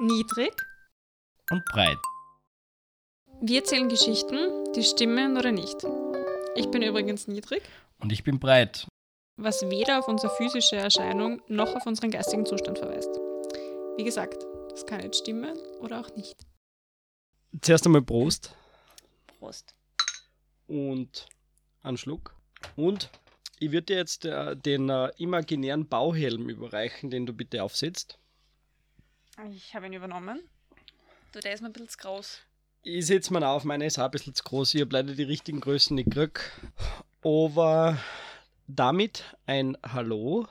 Niedrig. und breit. Wir erzählen Geschichten, die stimmen oder nicht. Ich bin übrigens niedrig, Und ich bin breit. was weder auf unsere physische Erscheinung noch auf unseren geistigen Zustand verweist. Wie gesagt, das kann jetzt stimmen oder auch nicht. Zuerst einmal Prost Prost. und einen Schluck. Und ich würde dir jetzt äh, den äh, imaginären Bauhelm überreichen, den du bitte aufsetzt. Ich habe ihn übernommen. Du, der ist mir ein bisschen zu groß. Ich setze mir auf, meine ist auch ein bisschen zu groß. Ich habe leider die richtigen Größen nicht gekriegt. Aber damit ein Hallo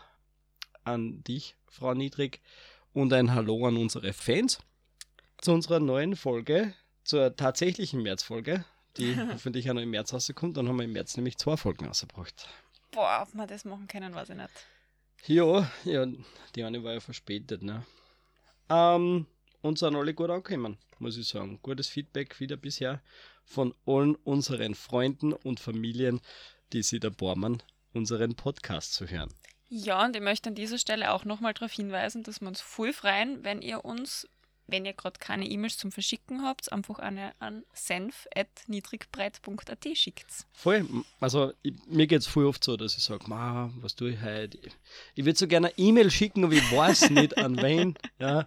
an dich, Frau Niedrig, und ein Hallo an unsere Fans zu unserer neuen Folge, zur tatsächlichen Märzfolge, die hoffentlich auch noch im März rauskommt. Dann haben wir im März nämlich zwei Folgen rausgebracht. Boah, ob wir das machen können, weiß ich nicht. Ja, ja, die eine war ja verspätet, ne? Ähm, und sind alle gut angekommen, muss ich sagen. Gutes Feedback wieder bisher von allen unseren Freunden und Familien, die sich da bormen, unseren Podcast zu hören. Ja, und ich möchte an dieser Stelle auch nochmal darauf hinweisen, dass wir uns voll freuen, wenn ihr uns, wenn ihr gerade keine E-Mails zum Verschicken habt, einfach eine an senf.niedrigbreit.at schickt. Voll, also ich, mir geht es voll oft so, dass ich sage, ma, was tue ich heute? Ich, ich würde so gerne eine E-Mail schicken, aber ich weiß nicht an wen. Ja,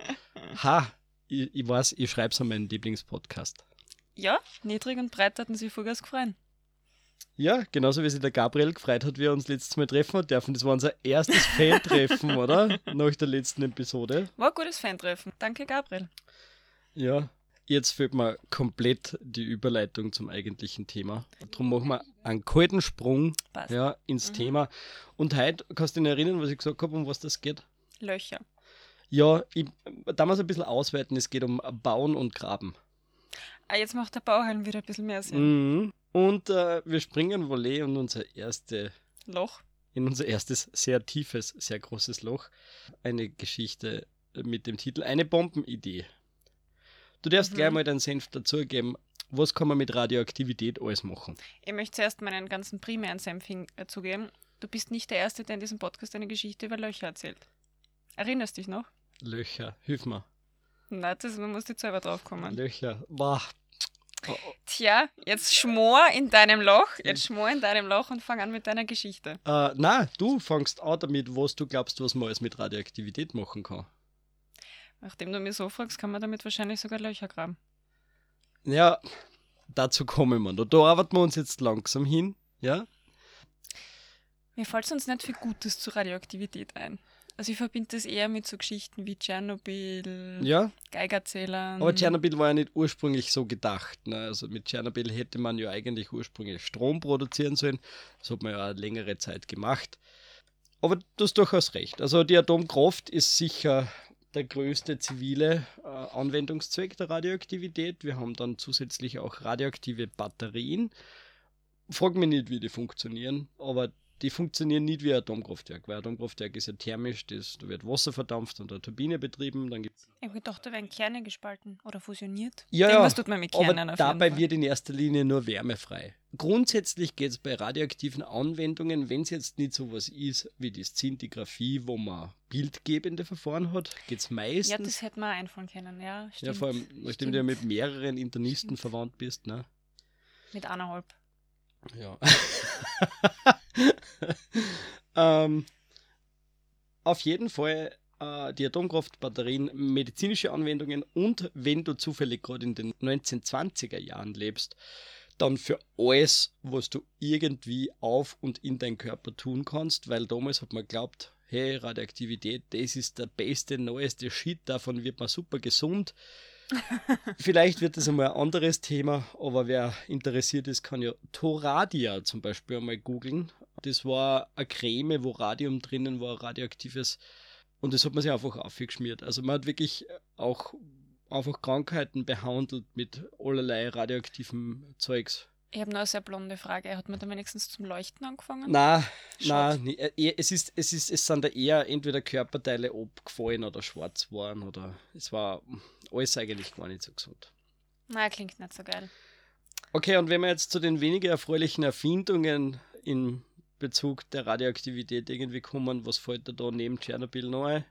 ha, ich, ich weiß, ich schreibe es an meinen Lieblingspodcast. Ja, niedrig und breit hatten sie vollgas gefreut. Ja, genauso wie sich der Gabriel gefreut hat, wie wir uns letztes Mal treffen hat dürfen. Das war unser erstes Fan-Treffen, oder? Nach der letzten Episode. War ein gutes Fan-Treffen. Danke, Gabriel. Ja. Jetzt fehlt mir komplett die Überleitung zum eigentlichen Thema. Darum machen wir einen kalten Sprung Passt. ja, ins Thema. Und heute, kannst du dich erinnern, was ich gesagt habe, um was das geht? Löcher. Ja, ich, damals ein bisschen ausweiten, es geht um Bauen und Graben. Ah, jetzt macht der Bauhelm wieder ein bisschen mehr Sinn. Mhm. Und äh, wir springen Volley in unser erste Loch. in unser erstes sehr tiefes, sehr großes Loch. Eine Geschichte mit dem Titel Eine Bombenidee. Du darfst Mhm. gleich mal deinen Senf dazugeben. Was kann man mit Radioaktivität alles machen? Ich möchte zuerst meinen ganzen primären Senf hinzugeben. Du bist nicht der Erste, der in diesem Podcast eine Geschichte über Löcher erzählt. Erinnerst dich noch? Löcher, hilf mir. Nein, das, man muss jetzt selber drauf kommen. Löcher, boah. Oh, Tja, jetzt schmor in deinem Loch, jetzt schmor in deinem Loch und fang an mit deiner Geschichte. Äh, na, du fangst an damit, was du glaubst, was man alles mit Radioaktivität machen kann. Nachdem du mir so fragst, kann man damit wahrscheinlich sogar Löcher graben. Ja, dazu kommen wir noch. Da arbeiten wir uns jetzt langsam hin, ja? Mir fällt sonst nicht viel Gutes zu Radioaktivität ein. Also ich verbinde das eher mit so Geschichten wie Tschernobyl, Ja, Geigerzählern. Aber Tschernobyl war ja nicht ursprünglich so gedacht. Ne? Also mit Tschernobyl hätte man ja eigentlich ursprünglich Strom produzieren sollen. Das hat man ja längere Zeit gemacht. Aber du hast durchaus recht. Also die Atomkraft ist sicher der größte zivile äh, Anwendungszweck der Radioaktivität. Wir haben dann zusätzlich auch radioaktive Batterien. Frag mich nicht, wie die funktionieren, aber die funktionieren nicht wie ein Atomkraftwerk, weil ein Atomkraftwerk ist ja thermisch, das, da wird Wasser verdampft und eine Turbine betrieben, dann gibt Ich habe gedacht, da werden Kerne gespalten oder fusioniert. Ja, Irgendwas ja, tut man mit aber Kernen auf jeden dabei wird in erster Linie nur Wärme frei. Grundsätzlich geht es bei radioaktiven Anwendungen, wenn es jetzt nicht so was ist wie die Szintigraphie, wo man bildgebende Verfahren hat, geht es Ja, meistens. das hätte man einfallen können, ja. Stimmt. Ja, vor allem, nachdem du ja mit mehreren Internisten Stimmt. verwandt bist, ne? Mit eineinhalb. Ja. ähm, auf jeden Fall äh, die Atomkraftbatterien, medizinische Anwendungen und wenn du zufällig gerade in den 1920er Jahren lebst, dann für alles, was du irgendwie auf und in deinen Körper tun kannst, weil damals hat man geglaubt, hey, Radioaktivität, das ist der beste, neueste Shit, davon wird man super gesund. Vielleicht wird das einmal ein anderes Thema, aber wer interessiert ist, kann ja Thoradia zum Beispiel einmal googeln. Das war eine Creme, wo Radium drinnen war, radioaktives. Und das hat man sich einfach aufgeschmiert. Also man hat wirklich auch einfach Krankheiten behandelt mit allerlei radioaktivem Zeugs. Ich habe noch eine sehr blonde Frage. Hat man da wenigstens zum Leuchten angefangen? Na, nie- äh, es ist, es ist, es sind da eher entweder Körperteile abgefallen oder schwarz waren oder es war alles eigentlich gar nicht so gesund. Na, klingt nicht so geil. Okay, und wenn wir jetzt zu den weniger erfreulichen Erfindungen in Bezug der Radioaktivität irgendwie kommen, was fällt dir da neben Tschernobyl noch ein?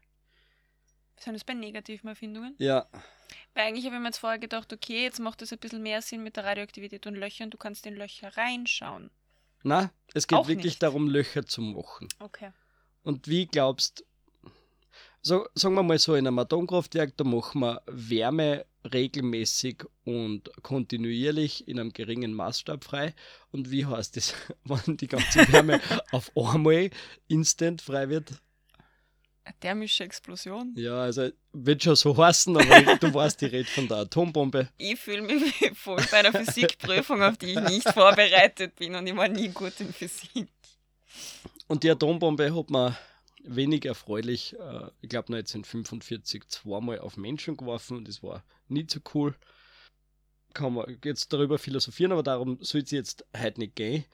Sind das bei negativen Erfindungen? Ja, Weil eigentlich habe ich mir jetzt vorher gedacht, okay, jetzt macht das ein bisschen mehr Sinn mit der Radioaktivität und Löchern. Du kannst in Löcher reinschauen. na, es geht Auch wirklich nicht. darum, Löcher zu machen. Okay. Und wie glaubst so, sagen wir mal so, in einem Atomkraftwerk, da machen wir Wärme regelmäßig und kontinuierlich in einem geringen Maßstab frei. Und wie heißt das, wenn die ganze Wärme auf einmal instant frei wird? Eine thermische Explosion. Ja, also wird schon so heißen, aber du weißt, ich rede von der Atombombe. Ich fühle mich voll bei einer Physikprüfung, auf die ich nicht vorbereitet bin und ich war nie gut in Physik. Und die Atombombe hat man wenig erfreulich, äh, ich glaube 1945, zweimal auf Menschen geworfen und das war nie so cool. Kann man jetzt darüber philosophieren, aber darum soll es jetzt heute nicht gehen.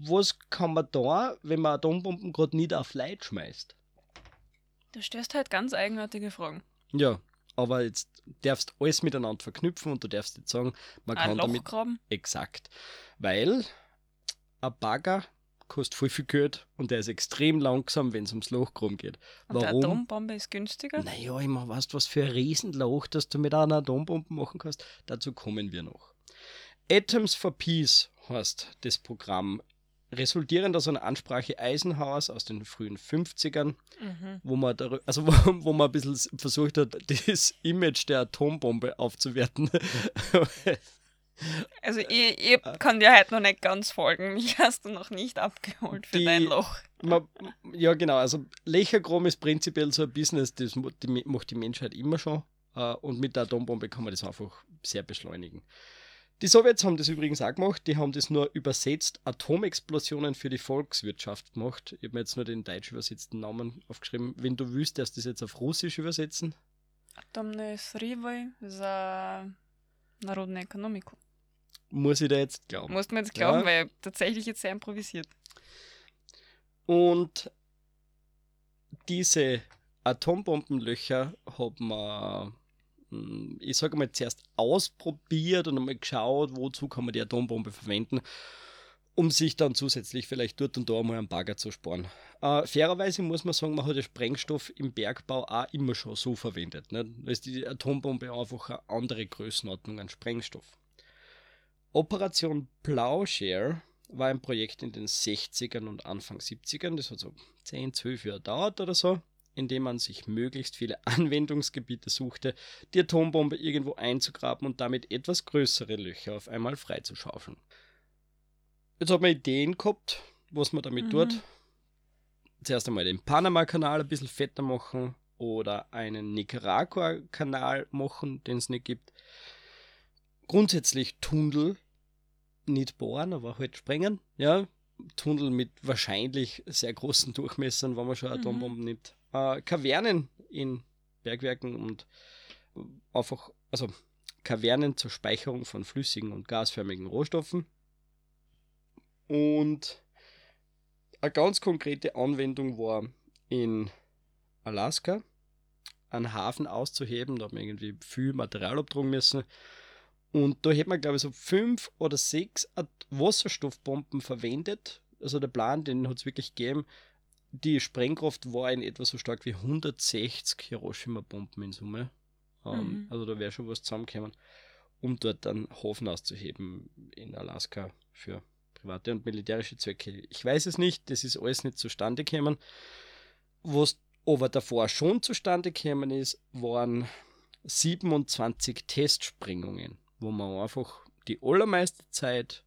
Was kann man da, wenn man Atombomben gerade nicht auf Leid schmeißt? Du stellst halt ganz eigenartige Fragen. Ja, aber jetzt darfst alles miteinander verknüpfen und du darfst jetzt sagen, man Ein kann Loch damit graben. Exakt. Weil ein Bagger kostet voll viel Geld und der ist extrem langsam, wenn es ums Loch graben geht. Und eine Warum? Atombombe ist günstiger. Naja, immer weißt was für ein Riesenloch, das du mit einer Atombombe machen kannst. Dazu kommen wir noch. Atoms for Peace heißt das Programm, resultierend aus einer Ansprache Eisenhowers aus den frühen 50ern, Mhm. wo man, darü- also wo, wo man ein bisschen versucht hat, das Image der Atombombe aufzuwerten. Also ich, ich kann dir heute noch nicht ganz folgen. Mich hast du noch nicht abgeholt für Die- dein Loch. man, ja, genau. Also Lächerchrom ist prinzipiell so ein Business, das mo- die, macht die Menschheit immer schon. Äh, und mit der Atombombe kann man das einfach sehr beschleunigen. Die Sowjets haben das übrigens auch gemacht. Die haben das nur übersetzt, Atomexplosionen für die Volkswirtschaft gemacht. Ich habe mir jetzt nur den deutsch übersetzten Namen aufgeschrieben. Wenn du willst, darfst du das jetzt auf Russisch übersetzen. Атомные срывы за народную экономику. Muss ich da jetzt glauben. Musst mir jetzt glauben, Ja. weil tatsächlich jetzt sehr improvisiert. Und diese Atombombenlöcher hat man, hm, ich sage mal, zuerst ausprobiert und einmal geschaut, wozu kann man die Atombombe verwenden, um sich dann zusätzlich vielleicht dort und da mal einen Bagger zu sparen. Äh, fairerweise muss man sagen, man hat den Sprengstoff im Bergbau auch immer schon so verwendet. Ne? Da ist die Atombombe einfach eine andere Größenordnung an Sprengstoff. Operation Plowshare war ein Projekt in den 60ern und Anfang 70ern, das hat so 10, 12 Jahre dauert oder so, in dem man sich möglichst viele Anwendungsgebiete suchte, die Atombombe irgendwo einzugraben und damit etwas größere Löcher auf einmal freizuschaufeln. Jetzt hat man Ideen gehabt, was man damit Mhm. tut. Zuerst einmal den Panama-Kanal ein bisschen fetter machen oder einen Nicaragua-Kanal machen, den es nicht gibt. Grundsätzlich Tunnel nicht bohren, aber halt sprengen. Ja, Tunnel mit wahrscheinlich sehr großen Durchmessern, wenn man schon Mhm. Atombomben nimmt. Äh, Kavernen in Bergwerken und einfach, also Kavernen zur Speicherung von flüssigen und gasförmigen Rohstoffen. Und eine ganz konkrete Anwendung war in Alaska, einen Hafen auszuheben. Da hat man irgendwie viel Material abdrucken müssen. Und da hätte man, glaube ich, so fünf oder sechs Wasserstoffbomben verwendet. Also der Plan, den hat es wirklich gegeben. Die Sprengkraft war in etwa so stark wie 160 Hiroshima-Bomben in Summe. Ähm, Mhm. Also da wäre schon was zusammengekommen, um dort einen Hafen auszuheben in Alaska für private und militärische Zwecke. Ich weiß es nicht, das ist alles nicht zustande gekommen. Was aber davor schon zustande gekommen ist, waren 27 Testsprengungen, wo man einfach die allermeiste Zeit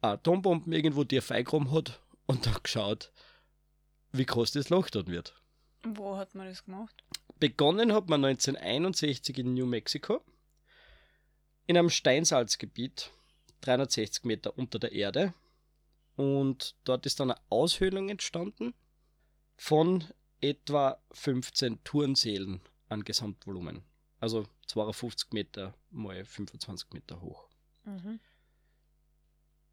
Atombomben irgendwo tief eingegraben hat und dann geschaut, wie groß das Loch dort wird. Wo hat man das gemacht? Begonnen hat man 1961 in New Mexico, in einem Steinsalzgebiet, 360 Meter unter der Erde. Und dort ist dann eine Aushöhlung entstanden von etwa 15 Turnsälen an Gesamtvolumen. Also 52 Meter mal 25 Meter hoch. Mhm.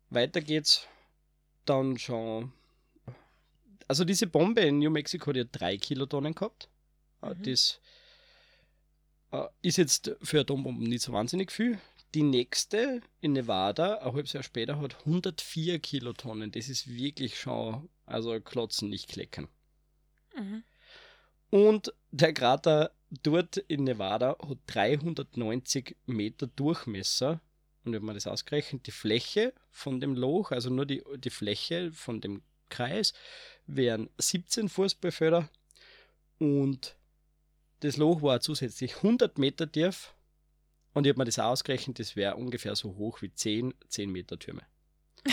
Weiter geht's dann schon. Also diese Bombe in New Mexico hat ja drei Kilotonnen gehabt. Äh, Mhm. Das äh, ist jetzt für Atombomben nicht so wahnsinnig viel. Die nächste in Nevada, ein halbes Jahr später, hat 104 Kilotonnen. Das ist wirklich schon, also klotzen, nicht kleckern. Mhm. Und der Krater dort in Nevada hat 390 Meter Durchmesser. Und wenn man das ausgerechnet, die Fläche von dem Loch, also nur die, die Fläche von dem Kreis, wären 17 Fußballfelder. Und das Loch war zusätzlich 100 Meter tief. Und ich habe mir das ausgerechnet, das wäre ungefähr so hoch wie 10 10 Meter Türme.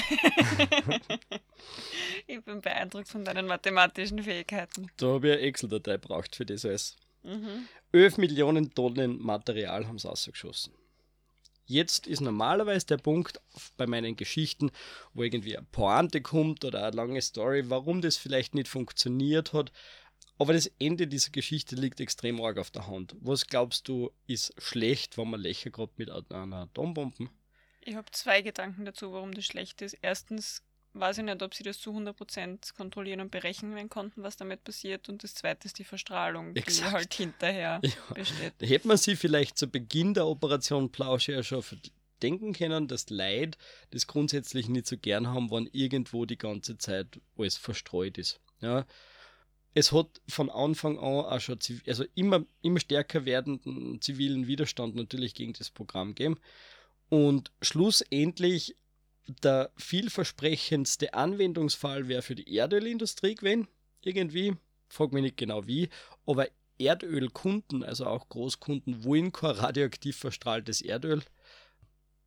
ich bin beeindruckt von deinen mathematischen Fähigkeiten. Da habe ich eine Excel-Datei braucht für das alles. Mhm. 11 Millionen Tonnen Material haben sie rausgeschossen. Jetzt ist normalerweise der Punkt bei meinen Geschichten, wo irgendwie eine Pointe kommt oder eine lange Story, warum das vielleicht nicht funktioniert hat. Aber das Ende dieser Geschichte liegt extrem arg auf der Hand. Was glaubst du, ist schlecht, wenn man Löcher gerade mit einer Atombomben? Ich habe zwei Gedanken dazu, warum das schlecht ist. Erstens weiß ich nicht, ob sie das zu 100% kontrollieren und berechnen konnten, was damit passiert. Und das zweite ist die Verstrahlung, die Exakt. halt hinterher Ja. besteht. Da hätte man sich vielleicht zu Beginn der Operation Plausche ja schon denken können, dass die Leute das grundsätzlich nicht so gern haben, wenn irgendwo die ganze Zeit alles verstreut ist. Ja. Es hat von Anfang an auch schon also immer, immer stärker werdenden zivilen Widerstand natürlich gegen das Programm gegeben. Und schlussendlich der vielversprechendste Anwendungsfall wäre für die Erdölindustrie gewesen, irgendwie, frag mich nicht genau wie, aber Erdölkunden, also auch Großkunden, wollen kein radioaktiv verstrahltes Erdöl.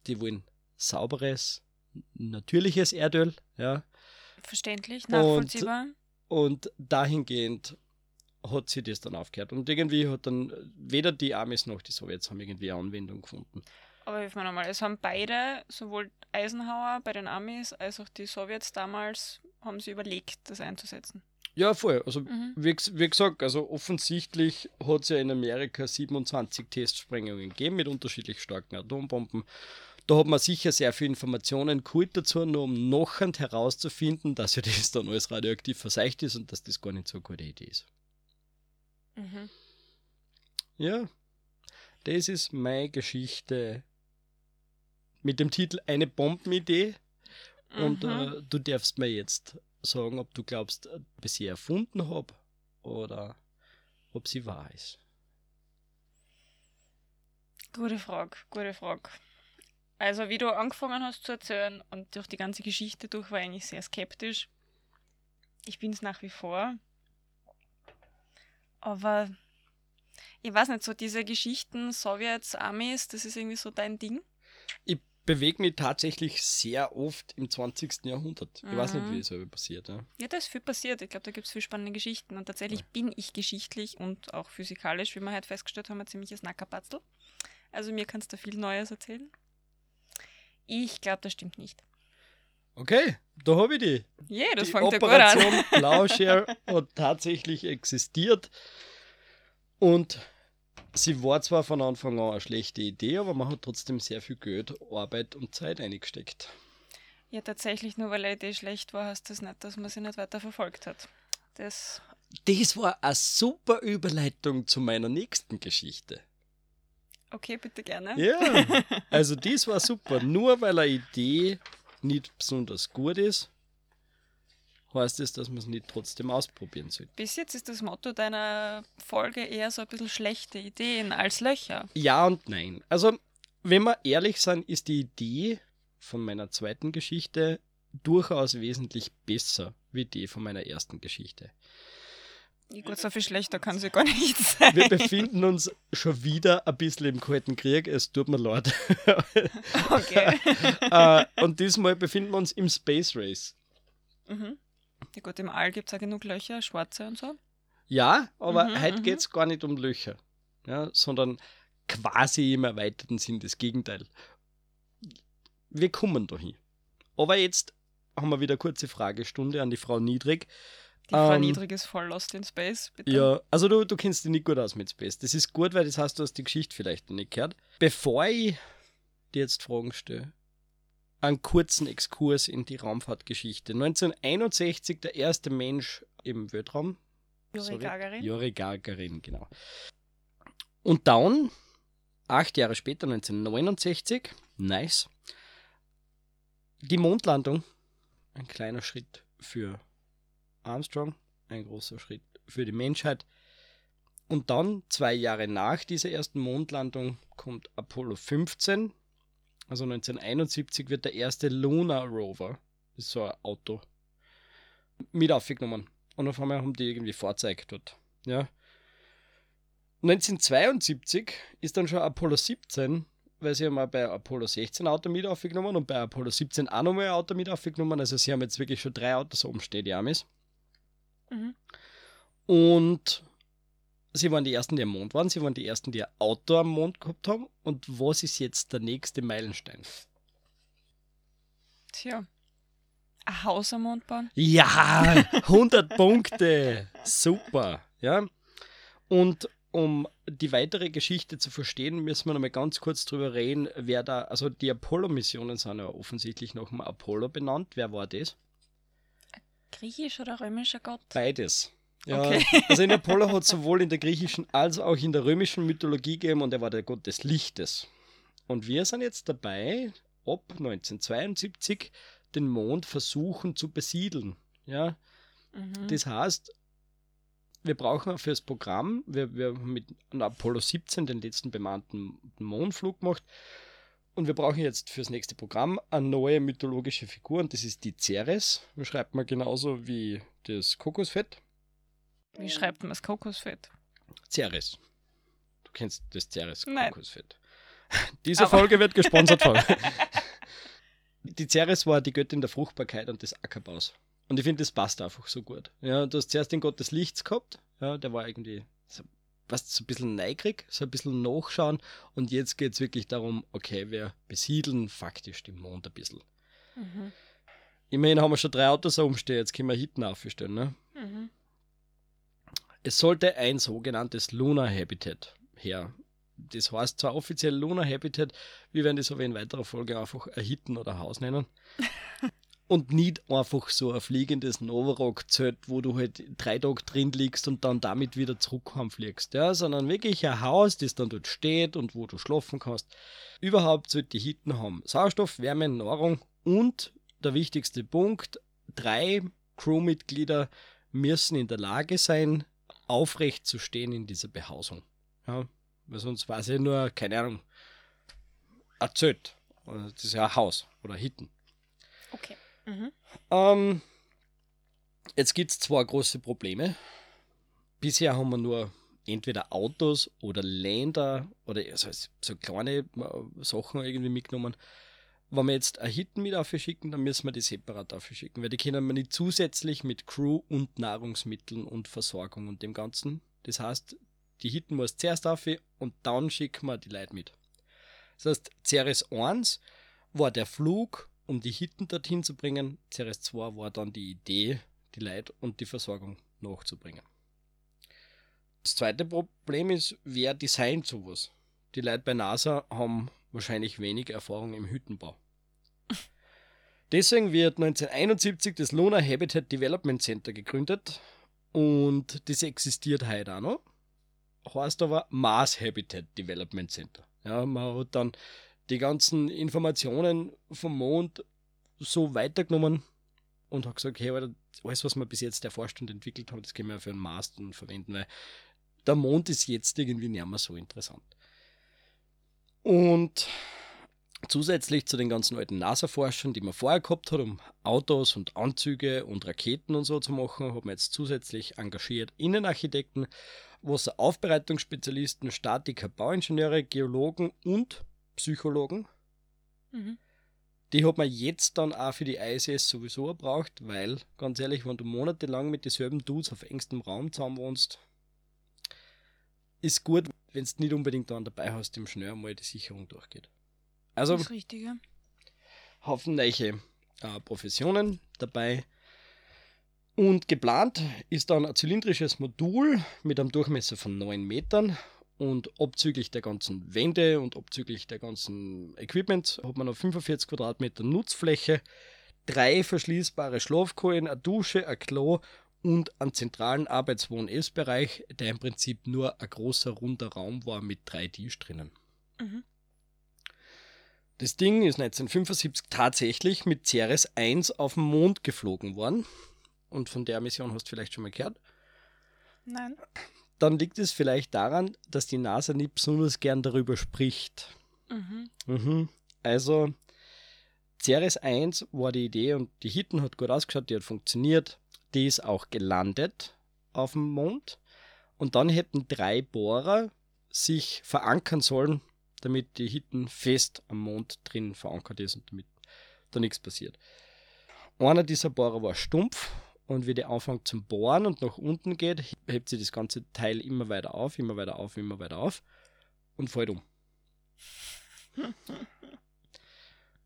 Die wollen sauberes, natürliches Erdöl, ja. Verständlich, nachvollziehbar. Und dahingehend hat sie das dann aufgehört. Und irgendwie hat dann weder die Amis noch die Sowjets haben irgendwie eine Anwendung gefunden. Aber hilf mir nochmal, es haben beide, sowohl Eisenhower bei den Amis als auch die Sowjets damals, haben sie überlegt, das einzusetzen. Ja, voll. Also, Mhm. wie, wie gesagt, also offensichtlich hat es ja in Amerika 27 Testsprengungen gegeben mit unterschiedlich starken Atombomben. Da hat man sicher sehr viel Informationen geholt dazu, nur um nachher herauszufinden, dass ja das dann alles radioaktiv verseucht ist und dass das gar nicht so eine gute Idee ist. Mhm. Ja, das ist meine Geschichte mit dem Titel Eine Bombenidee. Und Mhm. äh, du darfst mir jetzt sagen, ob du glaubst, ob ich sie erfunden habe oder ob sie wahr ist. Gute Frage, gute Frage. Also, wie du angefangen hast zu erzählen und durch die ganze Geschichte durch war ich eigentlich sehr skeptisch. Ich bin es nach wie vor. Aber ich weiß nicht, so diese Geschichten, Sowjets, Amis, das ist irgendwie so dein Ding. Ich bewege mich tatsächlich sehr oft im 20. Jahrhundert. Ich weiß nicht, Mhm. wie das aber passiert. Ja. Ja, da ist viel passiert. Ich glaube, da gibt es viel spannende Geschichten. Und tatsächlich bin ich geschichtlich und auch physikalisch, wie wir heute festgestellt haben, ein ziemliches Nackerpatzel. Also mir kannst du viel Neues erzählen. Ich glaube, das stimmt nicht. Okay, da habe ich die. Je, das die fängt ja gut an. Operation Plauschere hat tatsächlich existiert. Und sie war zwar von Anfang an eine schlechte Idee, aber man hat trotzdem sehr viel Geld, Arbeit und Zeit eingesteckt. Ja, tatsächlich, nur weil eine Idee schlecht war, heißt das nicht, dass man sie nicht weiter verfolgt hat. Das, Das war eine super Überleitung zu meiner nächsten Geschichte. okay, bitte gerne. Ja, also das war super. Nur weil eine Idee nicht besonders gut ist, heißt es, dass man es nicht trotzdem ausprobieren sollte. Bis jetzt ist das Motto deiner Folge eher so ein bisschen schlechte Ideen als Löcher. Ja und nein. Also, wenn wir ehrlich sind, ist die Idee von meiner zweiten Geschichte durchaus wesentlich besser wie die von meiner ersten Geschichte. Gut, so viel schlechter kann sie gar nicht sein. Wir befinden uns schon wieder ein bisschen im Kalten Krieg, es tut mir leid. Okay. äh, und diesmal befinden wir uns im Space Race. mhm. Ja gut, im All gibt es ja genug Löcher, schwarze und so. Ja, aber Mhm, heute mhm. geht es gar nicht um Löcher, ja, sondern quasi im erweiterten Sinn das Gegenteil. Wir kommen dahin. Aber jetzt haben wir wieder eine kurze Fragestunde an die Frau Niedrig. Die Frau Ähm, Niedrig ist voll lost in Space, bitte. Ja, also du, du kennst dich nicht gut aus mit Space. Das ist gut, weil das heißt, du hast die Geschichte vielleicht noch nicht gehört. Bevor ich dir jetzt Fragen stelle, einen kurzen Exkurs in die Raumfahrtgeschichte. 1961 der erste Mensch im Weltraum. Juri Sorry. Gagarin. Juri Gagarin, genau. Und dann, acht Jahre später, 1969, nice, die Mondlandung. Ein kleiner Schritt für Armstrong, ein großer Schritt für die Menschheit. Und dann, zwei Jahre nach dieser ersten Mondlandung, kommt Apollo 15. Also 1971 wird der erste Lunar Rover, das ist so ein Auto, mit aufgenommen. Und auf einmal haben die irgendwie Fahrzeug dort. Ja. 1972 ist dann schon Apollo 17, weil sie haben auch bei Apollo 16 Auto mit aufgenommen und bei Apollo 17 auch nochmal ein Auto mit aufgenommen. Also sie haben jetzt wirklich schon drei Autos umstehen, die Amis. Mhm. Und sie waren die ersten, die am Mond waren. Sie waren die ersten, die ein Auto am Mond gehabt haben. Und was ist jetzt der nächste Meilenstein? Tja. Ein Haus am Mond bauen? Ja, 100 Punkte. Super. Ja. Und um die weitere Geschichte zu verstehen, müssen wir noch mal ganz kurz drüber reden, wer da, also die Apollo-Missionen sind ja offensichtlich nach dem Apollo benannt. Wer war das? Griechisch oder römischer Gott? Beides. Ja, Okay. also in Apollo hat es sowohl in der griechischen als auch in der römischen Mythologie gegeben und er war der Gott des Lichtes. Und wir sind jetzt dabei, ab 1972 den Mond versuchen zu besiedeln. Ja, Mhm. das heißt, wir brauchen fürs Programm, wir, wir haben mit Apollo 17 den letzten bemannten Mondflug gemacht und wir brauchen jetzt fürs nächste Programm eine neue mythologische Figur und das ist die Ceres. Das schreibt man genauso wie das Kokosfett. Wie schreibt man das Kokosfett? Ceres. Du kennst das Ceres. Kokosfett. Diese Aber- Folge wird gesponsert von. Die Ceres war die Göttin der Fruchtbarkeit und des Ackerbaus. Und ich finde, das passt einfach so gut. Ja, du hast zuerst den Gott des Lichts gehabt. Ja, der war irgendwie so, was, so ein bisschen neugierig, so ein bisschen nachschauen. Und jetzt geht es wirklich darum, okay, wir besiedeln faktisch den Mond ein bisschen. Mhm. Immerhin haben wir schon drei Autos umstehen, jetzt können wir Hitten aufstellen. Ne? Mhm. Es sollte ein sogenanntes Lunar Habitat her. Das heißt zwar offiziell Lunar Habitat, wir werden das aber in weiterer Folge einfach ein Hitten oder Haus nennen. und nicht einfach so ein fliegendes Novarock-Zelt, wo du halt drei Tage drin liegst und dann damit wieder zurück heimfliegst, ja, sondern wirklich ein Haus, das dann dort steht und wo du schlafen kannst. Überhaupt sollte die Hitten haben Sauerstoff, Wärme, Nahrung und der wichtigste Punkt, drei Crewmitglieder müssen in der Lage sein, aufrecht zu stehen in dieser Behausung. Ja, weil sonst war es ja nur, keine Ahnung. Oder Das ist ja ein Haus oder Hitten. Okay. Mhm. Ähm, jetzt gibt es zwei große Probleme. Bisher haben wir nur entweder Autos oder Länder oder also so kleine äh, Sachen irgendwie mitgenommen. Wenn wir jetzt ein Hitten mit schicken, dann müssen wir die separat schicken, weil die können wir nicht zusätzlich mit Crew und Nahrungsmitteln und Versorgung und dem Ganzen. Das heißt, die Hitten muss zuerst auf und dann schicken wir die Leute mit. Das heißt, Ceres 1 war der Flug, um die Hitten dorthin zu bringen. Ceres 2 war dann die Idee, die Leute und die Versorgung nachzubringen. Das zweite Problem ist, wer designt sowas? Die Leute bei NASA haben wahrscheinlich wenig Erfahrung im Hüttenbau. Deswegen wird 1971 das Lunar Habitat Development Center gegründet und das existiert heute auch noch. Heißt aber Mars Habitat Development Center. Ja, man hat dann die ganzen Informationen vom Mond so weitergenommen und hat gesagt, hey, alles, was wir bis jetzt erforscht und entwickelt haben, das können wir für einen Mars dann verwenden, weil der Mond ist jetzt irgendwie nicht mehr so interessant. Und zusätzlich zu den ganzen alten NASA-Forschern, die man vorher gehabt hat, um Autos und Anzüge und Raketen und so zu machen, hat man jetzt zusätzlich engagiert Innenarchitekten, Wasseraufbereitungsspezialisten, Statiker, Bauingenieure, Geologen und Psychologen. Mhm. Die hat man jetzt dann auch für die ISS sowieso gebraucht, weil, ganz ehrlich, wenn du monatelang mit denselben Dudes auf engstem Raum zusammen wohnst, ist gut, wenn du nicht unbedingt dann dabei hast, im schnell mal die Sicherung durchgeht. Also, Das Richtige. Haufen neue äh, Professionen dabei. Und geplant ist dann ein zylindrisches Modul mit einem Durchmesser von 9 Metern. Und abzüglich der ganzen Wände und abzüglich der ganzen Equipment hat man auf 45 Quadratmeter Nutzfläche, drei verschließbare Schlafkohlen, eine Dusche, ein Klo und einen zentralen Arbeitswohn-Essbereich, der im Prinzip nur ein großer runder Raum war mit drei Tisch drinnen. Mhm. Das Ding ist 1975 tatsächlich mit Ceres 1 auf den Mond geflogen worden. Und von der Mission hast du vielleicht schon mal gehört. Nein. dann liegt es vielleicht daran, dass die NASA nicht besonders gern darüber spricht. Mhm. Mhm. Also, Ceres 1 war die Idee und die Hitten hat gut ausgeschaut, die hat funktioniert. Die ist auch gelandet auf dem Mond. Und dann hätten drei Bohrer sich verankern sollen, damit die Hitten fest am Mond drin verankert ist und damit da nichts passiert. Einer dieser Bohrer war stumpf und wie der anfängt zum Bohren und nach unten geht, hebt sie das ganze Teil immer weiter auf, immer weiter auf, immer weiter auf und fällt um.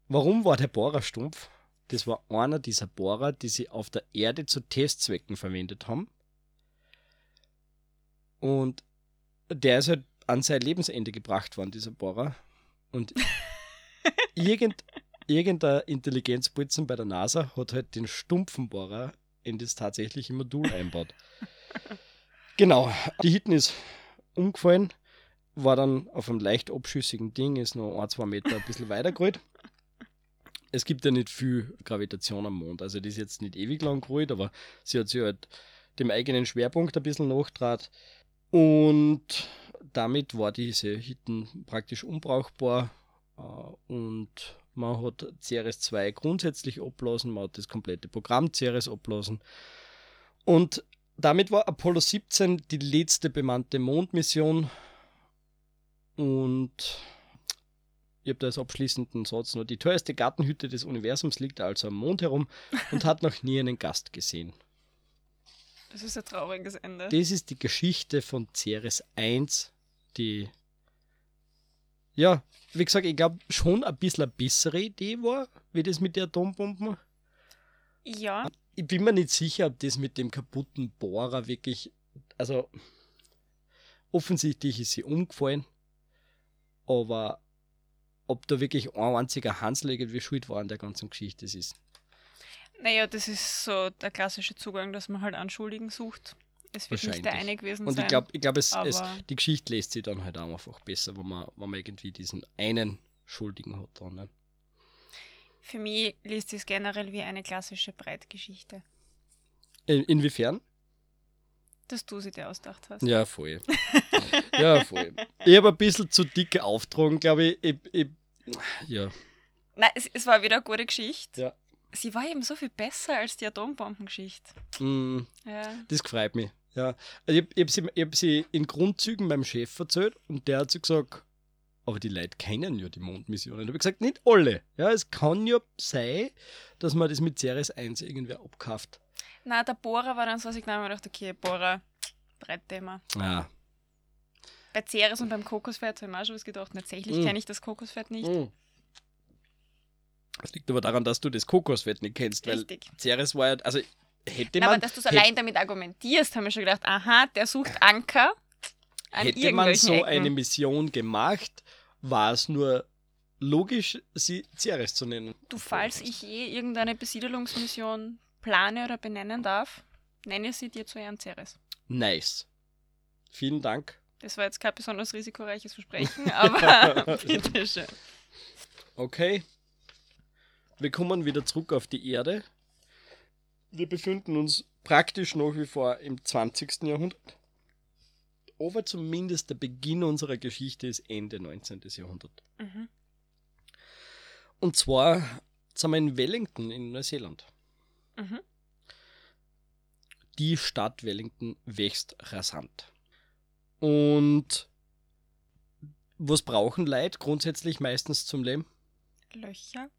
Warum war der Bohrer stumpf? Das war einer dieser Bohrer, die sie auf der Erde zu Testzwecken verwendet haben. Und der ist halt an sein Lebensende gebracht worden, dieser Bohrer. Und irgend, irgendein Intelligenzputzen bei der NASA hat halt den stumpfen Bohrer in das tatsächliche Modul einbaut. Genau, die Hitten ist umgefallen, war dann auf einem leicht abschüssigen Ding, ist noch ein, zwei Meter ein bisschen weitergerollt. Es gibt ja nicht viel Gravitation am Mond, also die ist jetzt nicht ewig lang gerollt, aber sie hat sich halt dem eigenen Schwerpunkt ein bisschen nachdraht und damit war diese Hitten praktisch unbrauchbar äh, und man hat Ceres 2 grundsätzlich ablassen, man hat das komplette Programm Ceres ablassen. Und damit war Apollo 17 die letzte bemannte Mondmission. Und ich habe da als abschließenden Satz noch: Die teuerste Gartenhütte des Universums liegt also am Mond herum und hat noch nie einen Gast gesehen. Das ist ein trauriges Ende. Das ist die Geschichte von Ceres 1, die ja, wie gesagt, ich glaube schon ein bisschen eine bessere Idee war, wie das mit der Atombomben. Ja, Ich bin mir nicht sicher, ob das mit dem kaputten Bohrer wirklich, also offensichtlich ist sie umgefallen, aber ob da wirklich ein einziger Hansel irgendwie schuld war an der ganzen Geschichte, das ist. Naja, das ist so der klassische Zugang, dass man halt Anschuldigen sucht. Es wird nicht der eine gewesen Und ich glaube, ich glaub, es, es, die Geschichte lässt sich dann halt auch einfach besser, wenn man, wenn man irgendwie diesen einen Schuldigen hat. Dann, ne? Für mich liest es generell wie eine klassische Breitgeschichte, In, inwiefern? dass du sie dir ausgedacht hast. Ja, voll. ja, voll. Ich habe ein bisschen zu dicke Auftragen, glaube ich. ich, ich ja. Nein, es, es war wieder eine gute Geschichte. Ja. Sie war eben so viel besser als die Atombombengeschichte. Mm, Ja. das freut mich. Ja. Also ich habe hab sie, ich hab sie in Grundzügen meinem Chef erzählt und der hat so gesagt, aber die Leute kennen ja die Mondmissionen. Ich habe gesagt, nicht alle. Ja, es kann ja sein, dass man das mit Ceres 1 irgendwer abkauft. Na, der Bohrer war dann so, dass ich mir gedacht okay, Bohrer, Breitthema. Ja. Bei Ceres und beim Kokosfett habe ich mir auch schon was gedacht. Tatsächlich Mm. kenne ich das Kokosfett nicht. Mm. Das liegt aber daran, dass du das Kokosfett nicht kennst, weil Richtig. Ceres war ja, also hätte man, aber dass du es allein damit argumentierst, haben wir schon gedacht, aha, der sucht Anker an Hätte man so Ecken. eine Mission gemacht, war es nur logisch, sie Ceres zu nennen. Du, falls ich je irgendeine Besiedelungsmission plane oder benennen darf, nenne sie dir zu Ehren Ceres. Nice. Vielen Dank. Das war jetzt kein besonders risikoreiches Versprechen, aber bitteschön. Okay. Wir kommen wieder zurück auf die Erde. Wir befinden uns praktisch nach wie vor im 20. Jahrhundert. Aber zumindest der Beginn unserer Geschichte ist Ende 19. Jahrhundert. Mhm. Und zwar sind wir in Wellington in Neuseeland. Mhm. Die Stadt Wellington wächst rasant. Und was brauchen Leute grundsätzlich meistens zum Leben? Löcher.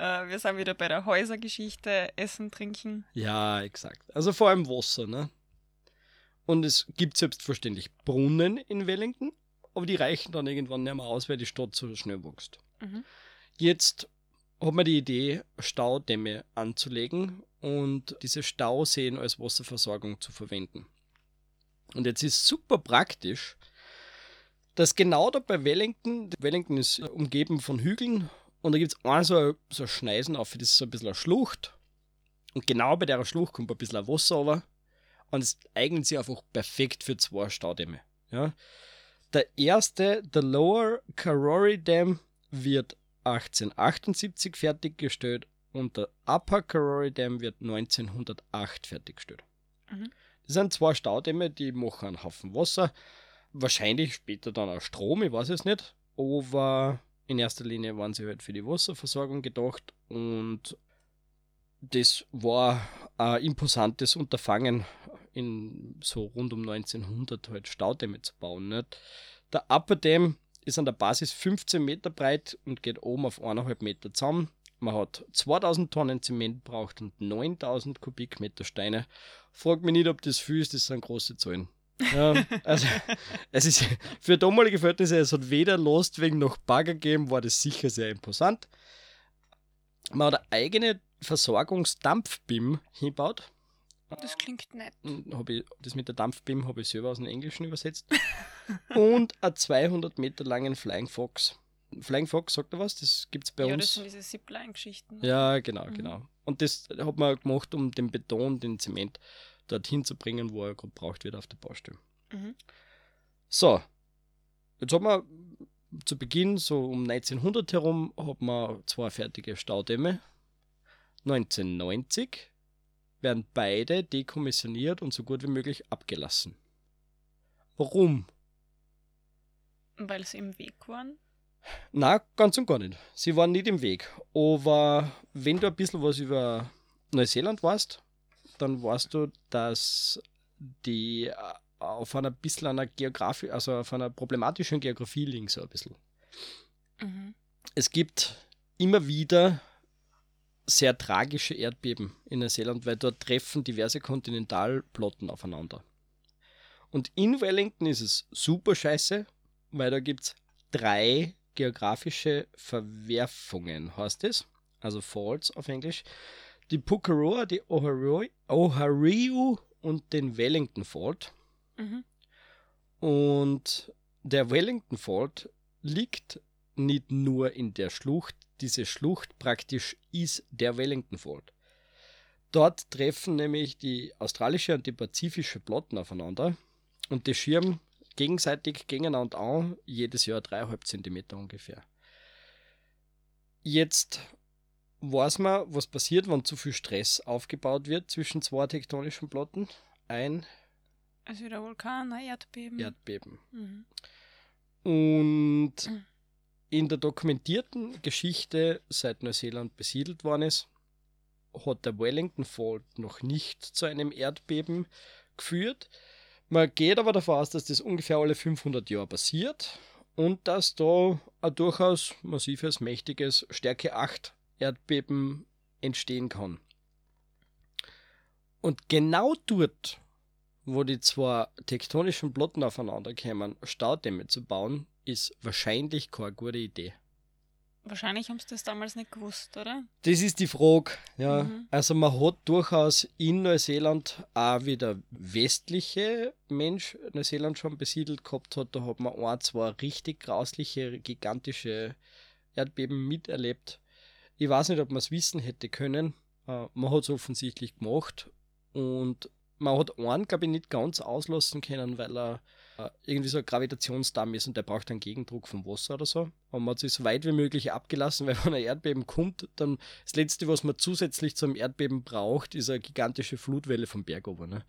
Äh, wir sind wieder bei der Häusergeschichte, Essen, Trinken. ja, exakt. Also vor allem Wasser, ne? Und es gibt selbstverständlich Brunnen in Wellington, aber die reichen dann irgendwann nicht mehr aus, weil die Stadt so schnell wächst. Mhm. Jetzt hat man die Idee, Staudämme anzulegen und diese Stauseen als Wasserversorgung zu verwenden. Und jetzt ist super praktisch, dass genau da bei Wellington, Wellington ist umgeben von Hügeln und da gibt es ein so, ein- so ein Schneisen auf, das ist so ein bisschen eine Schlucht. Und genau bei der Schlucht kommt ein bisschen Wasser runter und es eignet sich einfach perfekt für zwei Staudämme. Ja? Der erste, der Lower Karori Dam, wird 1878 fertiggestellt und der Upper Karori Dam wird 1908 fertiggestellt. Mhm. Das sind zwei Staudämme, die machen einen Haufen Wasser. Wahrscheinlich später dann auch Strom, ich weiß es nicht. Aber in erster Linie waren sie halt für die Wasserversorgung gedacht und das war ein imposantes Unterfangen, in so rund um 1900 halt Staudämme zu bauen. Nicht? Der Upper Dam ist an der Basis 15 Meter breit und geht oben auf 1,5 Meter zusammen. Man hat 2000 Tonnen Zement braucht und 9000 Kubikmeter Steine. Fragt mich nicht, ob das viel ist, das sind große Zahlen. Ja, also es ist für damalige Verhältnisse, es hat weder Lostwegen noch Bagger gegeben, war das sicher sehr imposant. Man hat eine eigene Versorgungsdampfbim hingebaut. Das klingt nett. Hab ich, das mit der Dampfbim habe ich selber aus dem Englischen übersetzt. Und einen 200 Meter langen Flying Fox. Flying Fox, sagt er was? Das gibt es bei ja, uns. das sind diese Zipline-Geschichten. Ja, genau, Mhm. genau. Und das hat man gemacht, um den Beton, den Zement dorthin zu bringen, wo er gerade braucht wird auf der Baustelle. Mhm. So, jetzt haben wir zu Beginn, so um 1900 herum, hat man zwei fertige Staudämme. 1990 werden beide dekommissioniert und so gut wie möglich abgelassen. Warum? Weil sie im Weg waren. Na, ganz und gar nicht. Sie waren nicht im Weg. Aber wenn du ein bisschen was über Neuseeland weißt, dann weißt du, dass die äh, auf einer bisschen einer Geografie, also auf einer problematischen Geografie liegen so ein bisschen. Mhm. Es gibt immer wieder sehr tragische Erdbeben in Neuseeland, weil dort treffen diverse Kontinentalplatten aufeinander. Und in Wellington ist es super scheiße, weil da gibt es drei geografische Verwerfungen, heißt es. Also Faults auf Englisch. Die Pukaroa, die Ohariu und den Wellington Fault. Mhm. Und der Wellington Fault liegt nicht nur in der Schlucht, diese Schlucht praktisch ist der Wellington Fault. Dort treffen nämlich die australische und die pazifische Platten aufeinander und die schirmen gegenseitig gegeneinander an, jedes Jahr dreieinhalb Zentimeter ungefähr. Jetzt weiß man, was passiert, wenn zu viel Stress aufgebaut wird zwischen zwei tektonischen Platten. Ein Also wieder Vulkan, ein Erdbeben. Erdbeben. Mhm. Und Mhm. in der dokumentierten Geschichte, seit Neuseeland besiedelt worden ist, hat der Wellington Fault noch nicht zu einem Erdbeben geführt. Man geht aber davon aus, dass das ungefähr alle 500 Jahre passiert und dass da ein durchaus massives, mächtiges Stärke 8 Erdbeben entstehen kann. Und genau dort, wo die zwei tektonischen Platten aufeinander kommen, Staudämme zu bauen, ist wahrscheinlich keine gute Idee. Wahrscheinlich haben sie das damals nicht gewusst, oder? Das ist die Frage. Ja. Mhm. Also man hat durchaus in Neuseeland auch wieder westliche Mensch Neuseeland schon besiedelt gehabt hat. Da hat man ein, zwei richtig grausliche, gigantische Erdbeben miterlebt. Ich weiß nicht, ob man es wissen hätte können. Äh, Man hat es offensichtlich gemacht. Und man hat einen, glaube ich, nicht ganz auslassen können, weil er äh, irgendwie so ein Gravitationsdamm ist und der braucht einen Gegendruck vom Wasser oder so. Und man hat sich so weit wie möglich abgelassen, weil wenn ein Erdbeben kommt, dann das Letzte, was man zusätzlich zum Erdbeben braucht, ist eine gigantische Flutwelle vom Berg oben. Ne?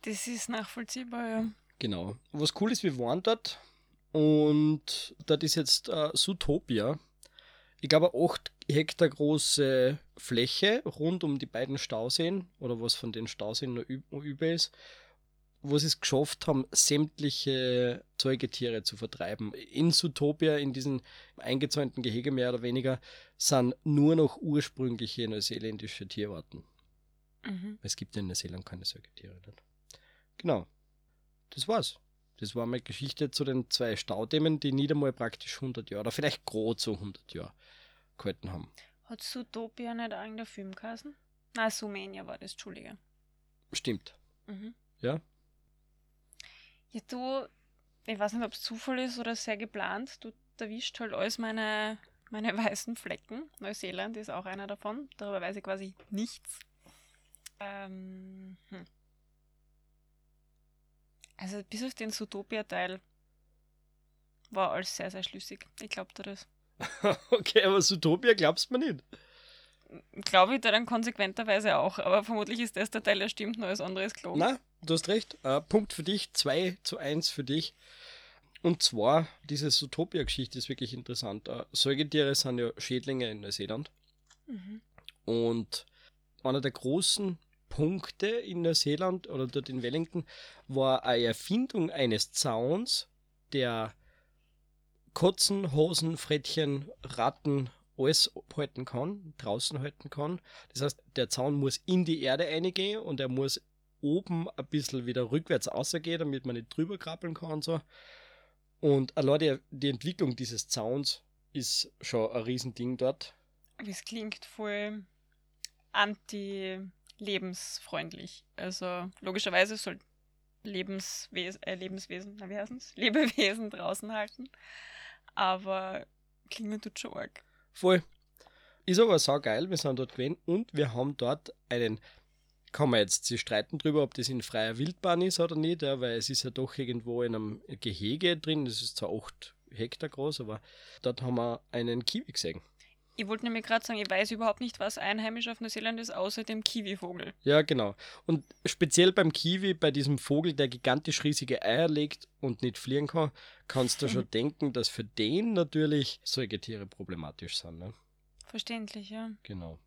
Das ist nachvollziehbar, ja. Genau. Was cool ist, wir waren dort und dort ist jetzt äh, Zootopia. Ich glaube, eine 8 Hektar große Fläche rund um die beiden Stauseen oder was von den Stauseen noch üb- noch über ist, wo sie es geschafft haben, sämtliche Säugetiere zu vertreiben. In Zootopia, in diesen eingezäunten Gehege mehr oder weniger, sind nur noch ursprüngliche neuseeländische Tierarten. Mhm. Es gibt in Neuseeland keine Säugetiere. Nicht? Genau. Das war's. Das war meine Geschichte zu den zwei Staudämmen, die nicht einmal praktisch 100 Jahre, oder vielleicht grob so 100 Jahre gehalten haben. Hat Zootopia nicht der Film geheißen? Nein, Sumenia war das, Entschuldige. Stimmt. Mhm. Ja. Ja, du, ich weiß nicht, ob es Zufall ist oder sehr geplant. Du erwischt halt alles meine, meine weißen Flecken. Neuseeland ist auch einer davon. Darüber weiß ich quasi nichts. Ähm, hm. Also bis auf den Zootopia-Teil war alles sehr, sehr schlüssig. Ich glaube dir das. okay, aber Zootopia glaubst du mir nicht. Glaube ich da dann konsequenterweise auch, aber vermutlich ist das der Teil, der stimmt, nur alles andere ist gelogen. Na, du hast recht. Äh, Punkt für dich, 2 zu 1 für dich. Und zwar, diese Zootopia-Geschichte ist wirklich interessant. Äh, Säugetiere sind ja Schädlinge in Neuseeland. Mhm. Und einer der großen Punkte in Neuseeland oder dort in Wellington war eine Erfindung eines Zauns, der Kotzen, Hosen, Frettchen, Ratten, alles halten kann, draußen halten kann. Das heißt, der Zaun muss in die Erde eingehen und er muss oben ein bisschen wieder rückwärts rausgehen, damit man nicht drüber krabbeln kann und so. Und allein die, die Entwicklung dieses Zauns ist schon ein Riesending dort. Das klingt voll anti-lebensfreundlich. Also logischerweise soll Lebenswesen, äh, Lebenswesen, na wie? Lebewesen draußen halten. Aber klingen tut schon arg. Voll. Ist aber sau geil, wir sind dort gewesen und wir haben dort einen, kann man jetzt sich streiten drüber, ob das in freier Wildbahn ist oder nicht, ja, weil es ist ja doch irgendwo in einem Gehege drin, das ist zwar 8 Hektar groß, aber dort haben wir einen Kiwi gesehen. Ich wollte nämlich gerade sagen, ich weiß überhaupt nicht, was einheimisch auf Neuseeland ist, außer dem Kiwi-Vogel. Ja, genau. Und speziell beim Kiwi, bei diesem Vogel, der gigantisch riesige Eier legt und nicht fliegen kann, kannst du schon denken, dass für den natürlich Säugetiere problematisch sind. Ne? Verständlich, ja. Genau.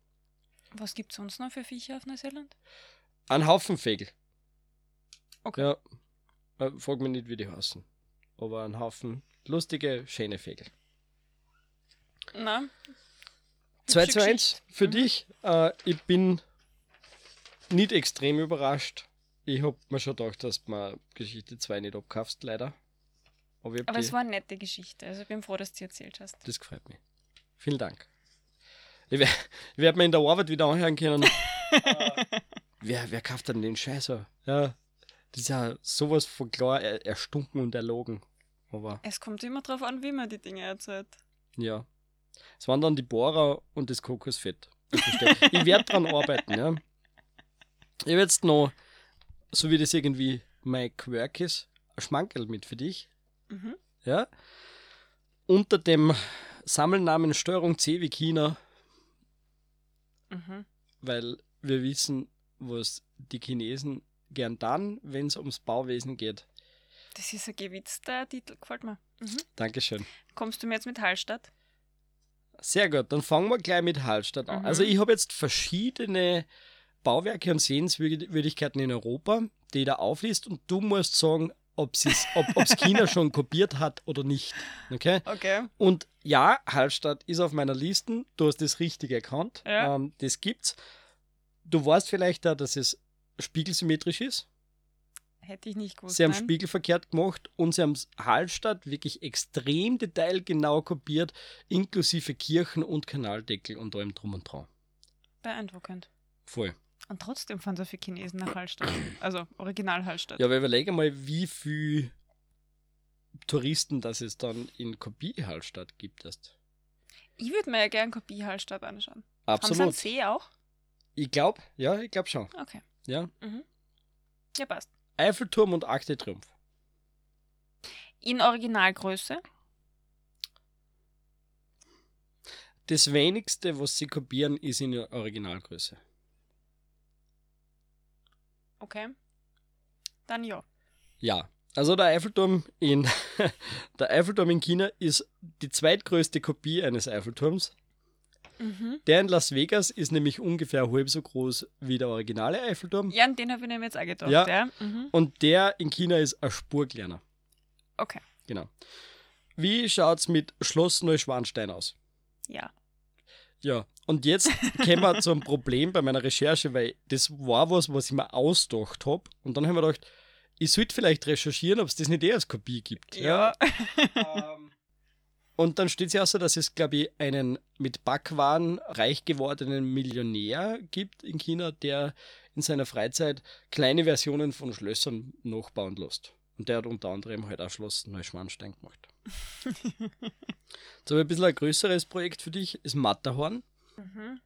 Was gibt es sonst noch für Viecher auf Neuseeland? Ein Haufen Vögel. Okay. Ja. Äh, frag mich nicht, wie die heißen. Aber ein Haufen lustige, schöne Vögel. Na, 2 Hübsche zu 1 Geschichte. für Mhm. dich. Äh, ich bin nicht extrem überrascht. Ich hab mir schon gedacht, dass du Geschichte 2 nicht abkaufst, leider. Aber, aber es war eine nette Geschichte. Also ich bin froh, dass du sie erzählt hast. das gefällt mir. Vielen Dank. Ich werde werd mir in der Arbeit wieder anhören können. äh, wer, wer kauft denn den Scheiß? so? Ja, das ist ja sowas von klar er, erstunken und erlogen. Aber Es kommt immer drauf an, wie man die Dinge erzählt. Ja. Es waren dann die Bohrer und das Kokosfett. Ich, ich werde dran arbeiten, ja. Ich werde jetzt noch, so wie das irgendwie mein Quirk ist, ein Schmankerl mit für dich. Mhm. Ja. Unter dem Sammelnamen Steuerung C wie China, Mhm. weil wir wissen, was die Chinesen gern dann, wenn es ums Bauwesen geht. Das ist ein gewitzter Titel, gefällt mir. Mhm. Dankeschön. Kommst du mir jetzt mit Hallstatt? Sehr gut, dann fangen wir gleich mit Hallstatt an. Mhm. Also ich habe jetzt verschiedene Bauwerke und Sehenswürdigkeiten in Europa, die ich da aufliest und du musst sagen, ob es ob, China schon kopiert hat oder nicht. Okay? Okay. Und ja, Hallstatt ist auf meiner Liste. Du hast das Richtige erkannt. Ja. Ähm, das gibt's. Du weißt vielleicht da, dass es spiegelsymmetrisch ist. Hätte ich nicht gewusst. Sie haben nein. Spiegel verkehrt gemacht und sie haben Hallstatt wirklich extrem detailgenau kopiert, inklusive Kirchen und Kanaldeckel und allem drum und dran. Beeindruckend. Voll. Und trotzdem fahren so viele Chinesen nach Hallstatt. Also Original Hallstatt. Ja, aber überlege mal, wie viel Touristen das es dann in Kopie Hallstatt gibt. Erst. Ich würde mir ja gern Kopie Hallstatt anschauen. Haben sie Absolut. einen See auch? Ich glaube, ja, ich glaube schon. Okay. Ja. Ja, passt. Eiffelturm und Akte Triumph. In Originalgröße? Das wenigste, was sie kopieren, ist in Originalgröße. Okay. Dann ja. Ja. Also der Eiffelturm in der Eiffelturm in China ist die zweitgrößte Kopie eines Eiffelturms. Mhm. Der in Las Vegas ist nämlich ungefähr halb so groß wie der originale Eiffelturm. Ja, an den habe ich mir jetzt auch gedacht. Ja. Ja. Mhm. Und der in China ist eine Spur kleiner. Okay. Genau. Wie schaut's mit Schloss Neuschwanstein aus? Ja. Ja, und jetzt kommen wir zum Problem bei meiner Recherche, weil das war was, was ich mir ausgedacht habe. Und dann haben wir gedacht, ich sollte vielleicht recherchieren, ob es das nicht eh als Kopie gibt. Ja. Ähm, und dann steht es ja auch so, dass es, glaube ich, einen mit Backwaren reich gewordenen Millionär gibt in China, der in seiner Freizeit kleine Versionen von Schlössern nachbauen lässt. Und der hat unter anderem halt auch Schloss Neuschwanstein gemacht. Jetzt habe ich ein bisschen ein größeres Projekt für dich, ist Matterhorn. mhm.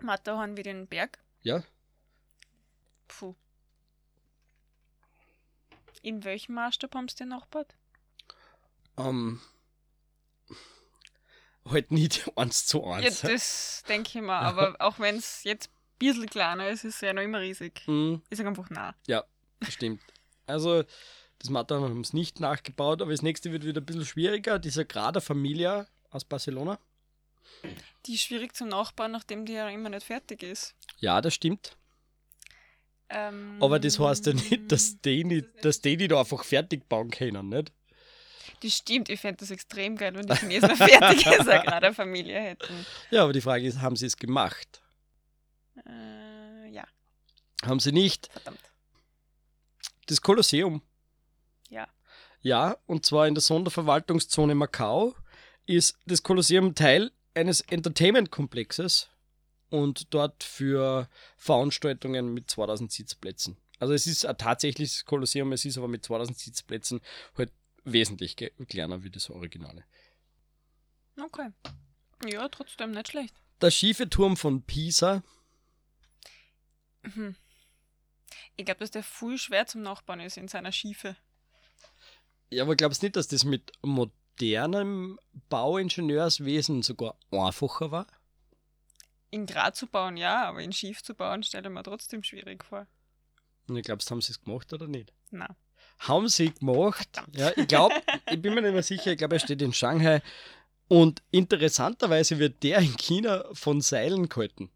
Matterhorn wie den Berg. Ja, Puh. In welchem Maßstab haben sie den nachgebaut? Ähm, halt nicht eins zu Ja, eins. das denke ich mir. Aber auch wenn es jetzt ein bisschen kleiner ist, ist es ja noch immer riesig. Mhm. Ich sage einfach nah. Ja, stimmt. Also, das Matterhorn haben es nicht nachgebaut, aber das nächste wird wieder ein bisschen schwieriger. Die Sagrada Familia aus Barcelona. Die ist schwierig zum Nachbauen, nachdem die ja immer nicht fertig ist. Ja, das stimmt. Ähm, Aber das heißt ja nicht, dass die, nicht, dass die, die da einfach fertig bauen können, nicht? Das stimmt, ich fände das extrem geil, wenn die Chinesen eine fertige Sagrada Familie hätten. Ja, aber die Frage ist, haben sie es gemacht? Äh, ja, Haben sie nicht? verdammt. Das Kolosseum. Ja. Ja, und zwar in der Sonderverwaltungszone Macau ist das Kolosseum Teil eines Entertainment-Komplexes und dort für Veranstaltungen mit 2000 Sitzplätzen. Also es ist ein tatsächliches Kolosseum, es ist aber mit 2000 Sitzplätzen halt wesentlich kleiner wie das Originale. Okay. Ja, trotzdem nicht schlecht. Der schiefe Turm von Pisa, Mhm. Ich glaube, dass der voll schwer zum Nachbauen ist in seiner Schiefe. ja, aber glaubst du nicht, dass das mit modernem Bauingenieurswesen sogar einfacher war? In Grad zu bauen, ja, aber in Schief zu bauen, stelle ich mir trotzdem schwierig vor. Und ich glaubst, haben sie es gemacht oder nicht? Na. Haben sie gemacht. Ja, ich glaube, ich bin mir nicht mehr sicher, ich glaube, er steht in Shanghai. Und interessanterweise wird der in China von Seilen gehalten.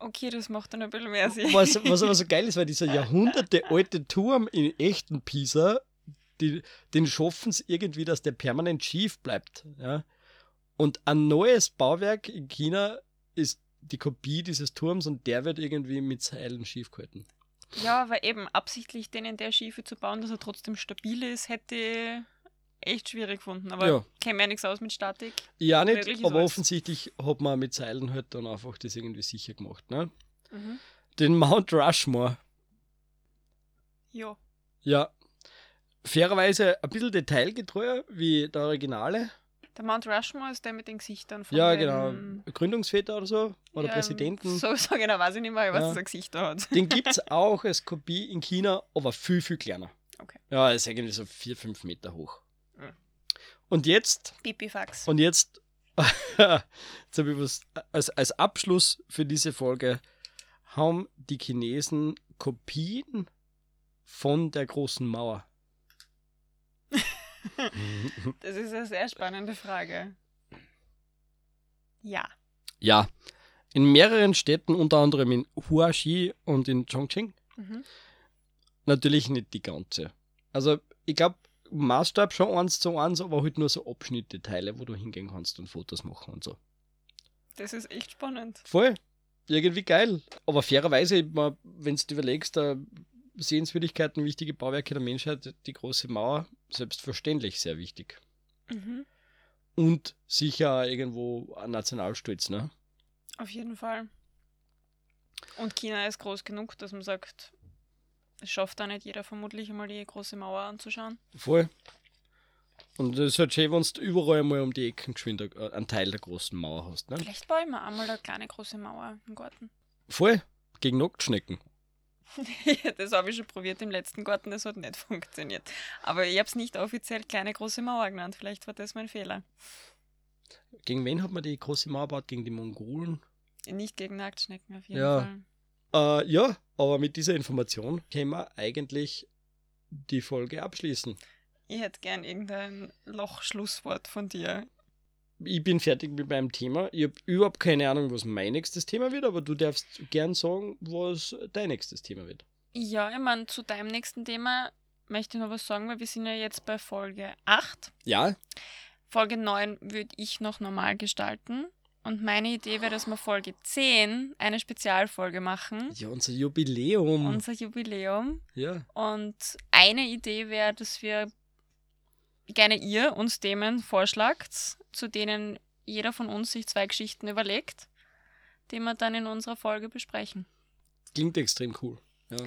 Okay, das macht dann ein bisschen mehr Sinn. Was, was aber so geil ist, weil dieser jahrhundertealte Turm in echten Pisa, die, den schaffen es irgendwie, dass der permanent schief bleibt. Ja? Und ein neues Bauwerk in China ist die Kopie dieses Turms und der wird irgendwie mit Seilen schief gehalten. Ja, aber eben absichtlich den in der Schiefe zu bauen, dass er trotzdem stabil ist, hätte ich echt schwierig gefunden. Aber Ja. kenne mir ja nichts aus mit Statik. Ja, nicht, Möglich aber offensichtlich hat man mit Seilen halt dann einfach das irgendwie sicher gemacht. Ne? Mhm. Den Mount Rushmore. Ja. Ja. Fairerweise ein bisschen detailgetreuer wie der Originale. Der Mount Rushmore ist der mit den Gesichtern von ja, den, genau. Gründungsväter oder so. Oder Ja, Präsidenten. So, so genau weiß ich nicht mehr, was Ja. das ein Gesicht da hat. Den gibt es auch als Kopie in China, aber viel, viel kleiner. Okay. Ja, ist irgendwie so 4, 5 Meter hoch. Mhm. Und jetzt, Pipifax. und jetzt, jetzt habe ich was, als, als Abschluss für diese Folge, haben die Chinesen Kopien von der großen Mauer. Das ist eine sehr spannende Frage. Ja. Ja, in mehreren Städten, unter anderem in Huaxi und in Chongqing, Mhm. natürlich nicht die ganze. Also, ich glaube, Maßstab schon eins zu eins, aber halt nur so Abschnitte, Teile, wo du hingehen kannst und Fotos machen und so. Das ist echt spannend. Voll. Irgendwie geil. Aber fairerweise, wenn du überlegst, äh, Sehenswürdigkeiten, wichtige Bauwerke der Menschheit, die große Mauer, selbstverständlich sehr wichtig. Mhm. Und sicher irgendwo ein Nationalstolz, ne? Auf jeden Fall. Und China ist groß genug, dass man sagt, es schafft da nicht jeder vermutlich einmal die große Mauer anzuschauen. Voll. Und es ist halt schön, wenn du überall mal um die Ecken geschwind äh, einen Teil der großen Mauer hast. Ne? Vielleicht baue ich mir einmal eine kleine große Mauer im Garten. Voll. Gegen Nacktschnecken. das habe ich schon probiert im letzten Garten, das hat nicht funktioniert. Aber ich habe es nicht offiziell kleine große Mauer genannt. Vielleicht war das mein Fehler. Gegen wen hat man die große Mauer gebaut? Gegen die Mongolen? Nicht gegen Nacktschnecken auf jeden Ja. Fall. Äh, ja, aber mit dieser Information können wir eigentlich die Folge abschließen. Ich hätte gern irgendein Lochschlusswort von dir. Ich bin fertig mit meinem Thema. Ich habe überhaupt keine Ahnung, was mein nächstes Thema wird, aber du darfst gern sagen, was dein nächstes Thema wird. Ja, ich meine, zu deinem nächsten Thema möchte ich noch was sagen, weil wir sind ja jetzt bei Folge 8. Ja? Folge 9 würde ich noch normal gestalten. Und meine Idee wäre, dass wir Folge 10 eine Spezialfolge machen. Ja, unser Jubiläum. Unser Jubiläum. ja. Und eine Idee wäre, dass wir gerne ihr uns Themen vorschlagt, zu denen jeder von uns sich zwei Geschichten überlegt, die wir dann in unserer Folge besprechen. Klingt extrem cool. Ja.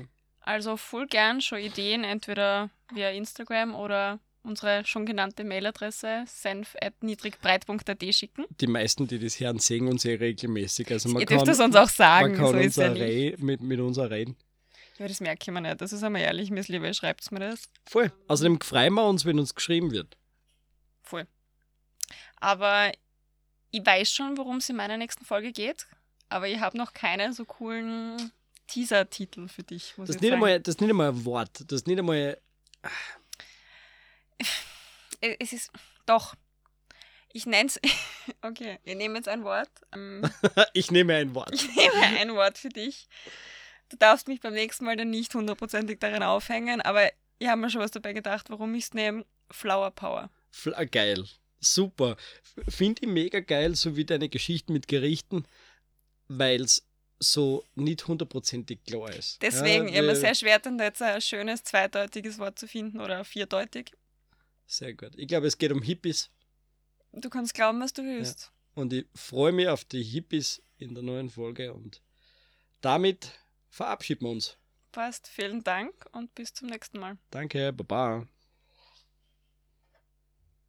Also voll gern schon Ideen, entweder via Instagram oder unsere schon genannte Mailadresse senf.niedrigbreit.at schicken. Die meisten, die das hören, sehen uns eh regelmäßig. Also man Ihr kann, dürft es uns auch sagen, man kann so uns mit, mit uns reden. Ja, das merke ich mir nicht. Das ist einmal ehrlich, Miss Liebe, schreibt mir das. Voll. Außerdem freuen wir uns, wenn uns geschrieben wird. Voll. Aber ich weiß schon, worum es in meiner nächsten Folge geht, aber ich habe noch keine so coolen Teaser-Titel für dich. Das ist, nicht einmal, das ist nicht einmal ein Wort. Das ist nicht einmal. Äh, Es ist. Doch. Ich nenne es. Okay, wir nehmen jetzt ein Wort. Ähm, ich nehme ein Wort. Ich nehme ein Wort für dich. Du darfst mich beim nächsten Mal dann nicht hundertprozentig darin aufhängen, aber ich habe mir schon was dabei gedacht, warum ich es nehme. Flower Power. Fl- ah, Geil. Super. Finde ich mega geil, so wie deine Geschichten mit Gerichten, weil es so nicht hundertprozentig klar ist. Deswegen, ja, ich habe mir wir- sehr schwer dann jetzt ein schönes zweideutiges Wort zu finden oder vierdeutig. Sehr gut. Ich glaube, es geht um Hippies Du kannst glauben, was du willst. und ich freue mich auf die Hippies in der neuen Folge und damit verabschieden wir uns. Passt. Vielen Dank und bis zum nächsten Mal. Danke, Baba.